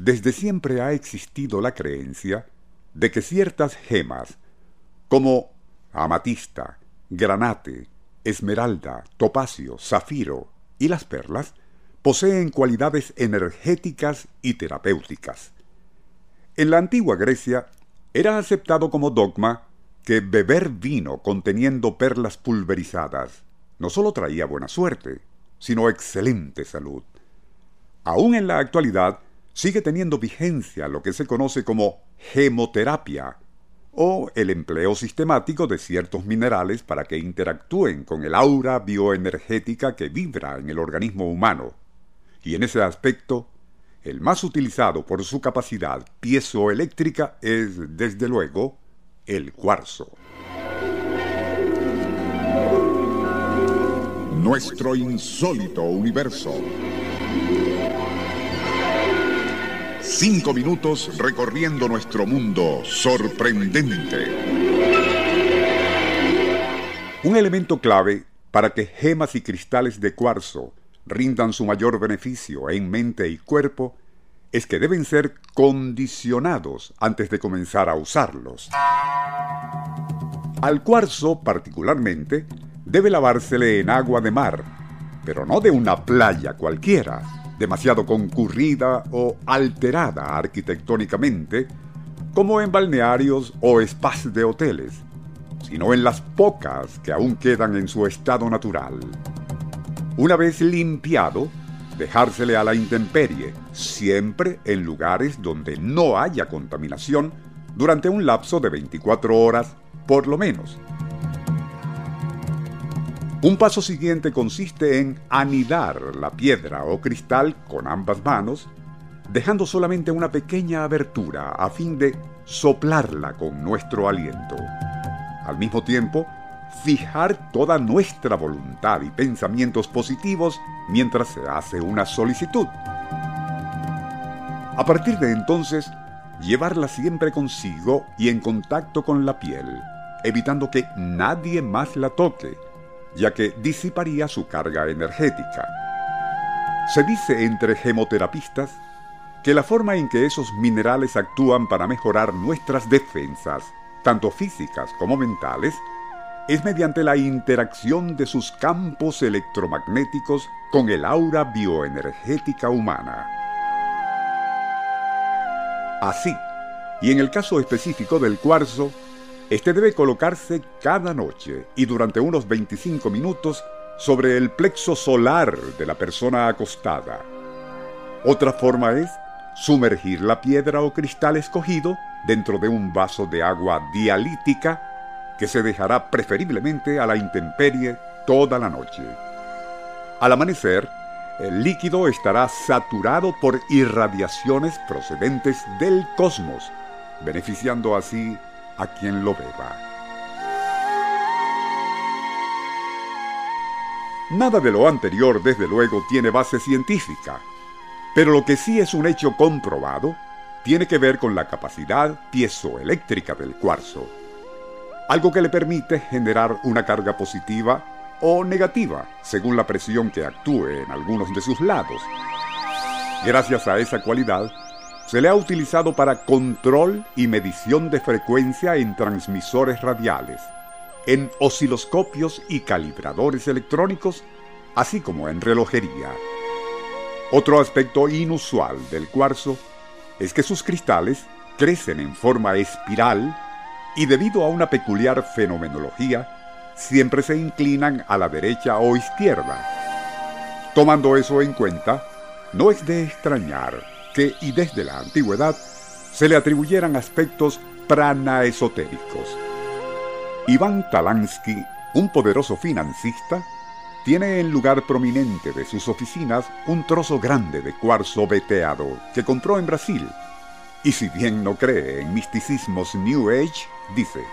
desde siempre ha existido la creencia de que ciertas gemas, como amatista, granate, esmeralda, topacio, zafiro y las perlas, poseen cualidades energéticas y terapéuticas. En la antigua Grecia era aceptado como dogma que beber vino conteniendo perlas pulverizadas no solo traía buena suerte, sino excelente salud. Aún en la actualidad sigue teniendo vigencia lo que se conoce como gemoterapia, o el empleo sistemático de ciertos minerales para que interactúen con el aura bioenergética que vibra en el organismo humano. Y en ese aspecto, el más utilizado por su capacidad piezoeléctrica es, desde luego, el cuarzo. Nuestro insólito universo. Cinco minutos recorriendo nuestro mundo sorprendente. Un elemento clave para que gemas y cristales de cuarzo rindan su mayor beneficio en mente y cuerpo es que deben ser condicionados antes de comenzar a usarlos. Al cuarzo, particularmente, debe lavársele en agua de mar, pero no de una playa cualquiera, demasiado concurrida o alterada arquitectónicamente, como en balnearios o spas de hoteles, sino en las pocas que aún quedan en su estado natural. Una vez limpiado, dejársele a la intemperie, siempre en lugares donde no haya contaminación, durante un lapso de 24 horas por lo menos. Un paso siguiente consiste en anidar la piedra o cristal con ambas manos, dejando solamente una pequeña abertura a fin de soplarla con nuestro aliento. Al mismo tiempo, fijar toda nuestra voluntad y pensamientos positivos mientras se hace una solicitud. A partir de entonces, llevarla siempre consigo y en contacto con la piel, evitando que nadie más la toque, ya que disiparía su carga energética. Se dice entre gemoterapistas que la forma en que esos minerales actúan para mejorar nuestras defensas, tanto físicas como mentales, es mediante la interacción de sus campos electromagnéticos con el aura bioenergética humana. Así, y en el caso específico del cuarzo, este debe colocarse cada noche y durante unos 25 minutos sobre el plexo solar de la persona acostada. Otra forma es sumergir la piedra o cristal escogido dentro de un vaso de agua dialítica que se dejará preferiblemente a la intemperie toda la noche. Al amanecer, el líquido estará saturado por irradiaciones procedentes del cosmos, beneficiando así a quien lo beba. Nada de lo anterior, desde luego, tiene base científica, pero lo que sí es un hecho comprobado tiene que ver con la capacidad piezoeléctrica del cuarzo algo que le permite generar una carga positiva o negativa según la presión que actúe en algunos de sus lados. Gracias a esa cualidad, se le ha utilizado para control y medición de frecuencia en transmisores radiales, en osciloscopios y calibradores electrónicos, así como en relojería. Otro aspecto inusual del cuarzo es que sus cristales crecen en forma espiral y debido a una peculiar fenomenología, siempre se inclinan a la derecha o izquierda. Tomando eso en cuenta, no es de extrañar que, y desde la antigüedad, se le atribuyeran aspectos pranaesotéricos. Iván Talansky, un poderoso financista, tiene en lugar prominente de sus oficinas un trozo grande de cuarzo veteado que compró en Brasil y si bien no cree en misticismos New Age, dice,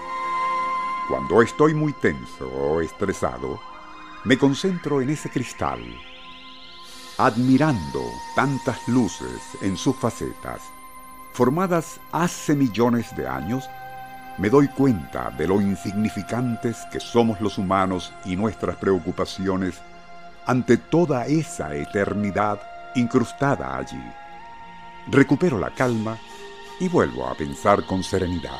cuando estoy muy tenso o estresado, me concentro en ese cristal, admirando tantas luces en sus facetas, formadas hace millones de años, me doy cuenta de lo insignificantes que somos los humanos y nuestras preocupaciones ante toda esa eternidad incrustada allí. recupero la calma y vuelvo a pensar con serenidad.